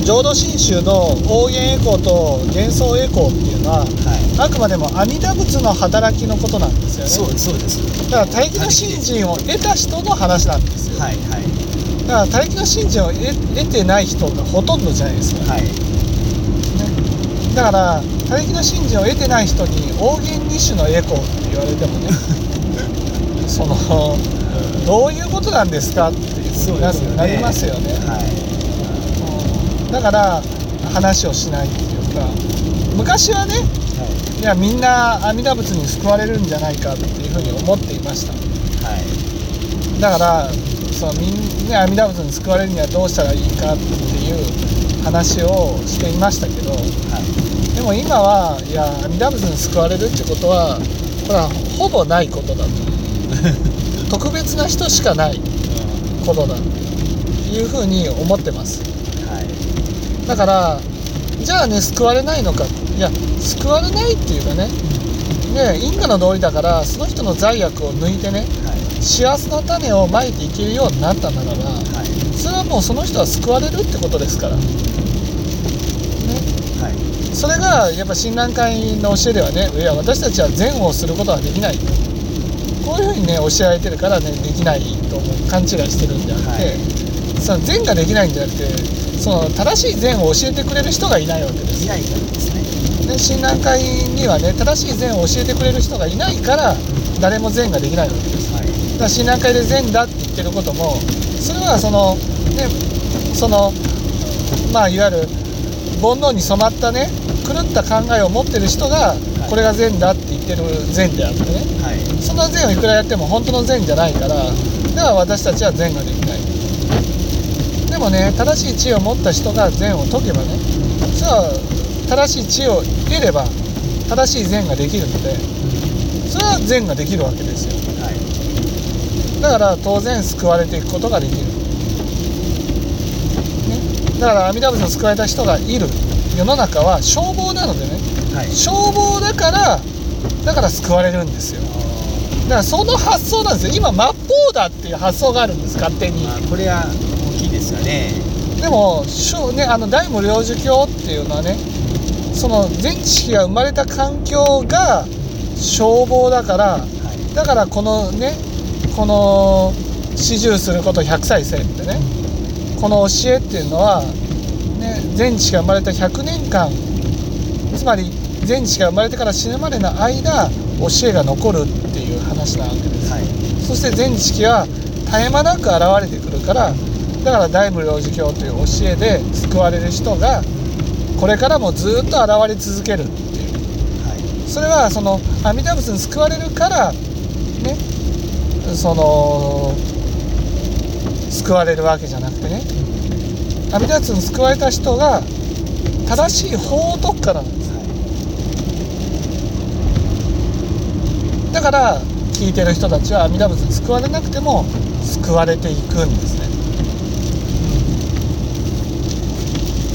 浄土真宗の方言エコーと幻想エコーっていうのははあくまでも阿弥陀仏の働きのことなんですよね。いそうですそうです。だから大気の信心を得た人の話なんですよ。はいはい。だから大気の信心を得得てない人がほとんどじゃないですか、はい。ね、だから大気の信心を得てない人に王言二種のエコーって言われてもね そのどういうことなんですかってそうなですよね。なりますよね。はい。うんだから話をしないっていうか昔はねい。やみんな阿弥陀仏に救われるんじゃないかっていうふうに思っていました。はい。はいだからそのみんな阿弥陀仏に救われるにはどうしたらいいかっていう話をしていましたけどはい。でも今はいや阿弥陀仏に救われるってことはこれはほぼないことだと。特別な人しかないことだというふうに思ってます。はいだからじゃあね救われないのか。いや救われないっていうかね。ね因果の道理だからその人の罪悪を抜いてねはい。幸せの種をまいていけるようになったならばはい。それはもうその人は救われるってことですから。ね。はい。それがやっぱ親鸞会の教えではねいや私たちは善をすることはできないこういうふうにね教えられてるからねできないと思う勘違いしてるんであって、はいその善ができないんじゃなくてその正しい善を教えてくれる人がいないわけです。いないからですね。で親鸞会にはね正しい善を教えてくれる人がいないから誰も善ができないわけです。はい。だから親鸞会で善だって言ってることもそれはそのねそのまあいわゆる煩悩に染まったね狂った考えを持ってる人がい。これが善だって言ってる善であってね。はい。そんな善をいくらやっても本当の善じゃないからだから私たちは善ができないでもね正しい知恵を持った人が善を解けばねそれは正しい知恵を得れば正しい善ができるのでそれは善ができるわけですよ。はい。だから当然救われていくことができる、ね、だから阿弥陀仏に救われた人がいる。世の中は消防なのでね。はい。消防だからだから救われるんですよ。だからその発想なんですよ。今末法だっていう発想があるんです勝手に。まあこれは大きいですよね。でもしょねあの大無領寿教っていうのはねその全知識が生まれた環境が消防だからはい。だからこのねこの始終すること100歳生ってねこの教えっていうのは、ね、全知が生まれた100年間つまり全知が生まれてから死ぬまでの間教えが残るっていう話なわけです。はい。そして全知識は絶え間なく現れてくるからだから大無領寿教という教えで救われる人がこれからもずっと現れ続けるっていう。はいそれはその阿弥陀仏に救われるからねその救われるわけじゃなくてね阿弥陀仏に救われた人が正しい法を解くからなんです。だから聞いてる人たちは阿弥陀仏に救われなくても救われていくんですね。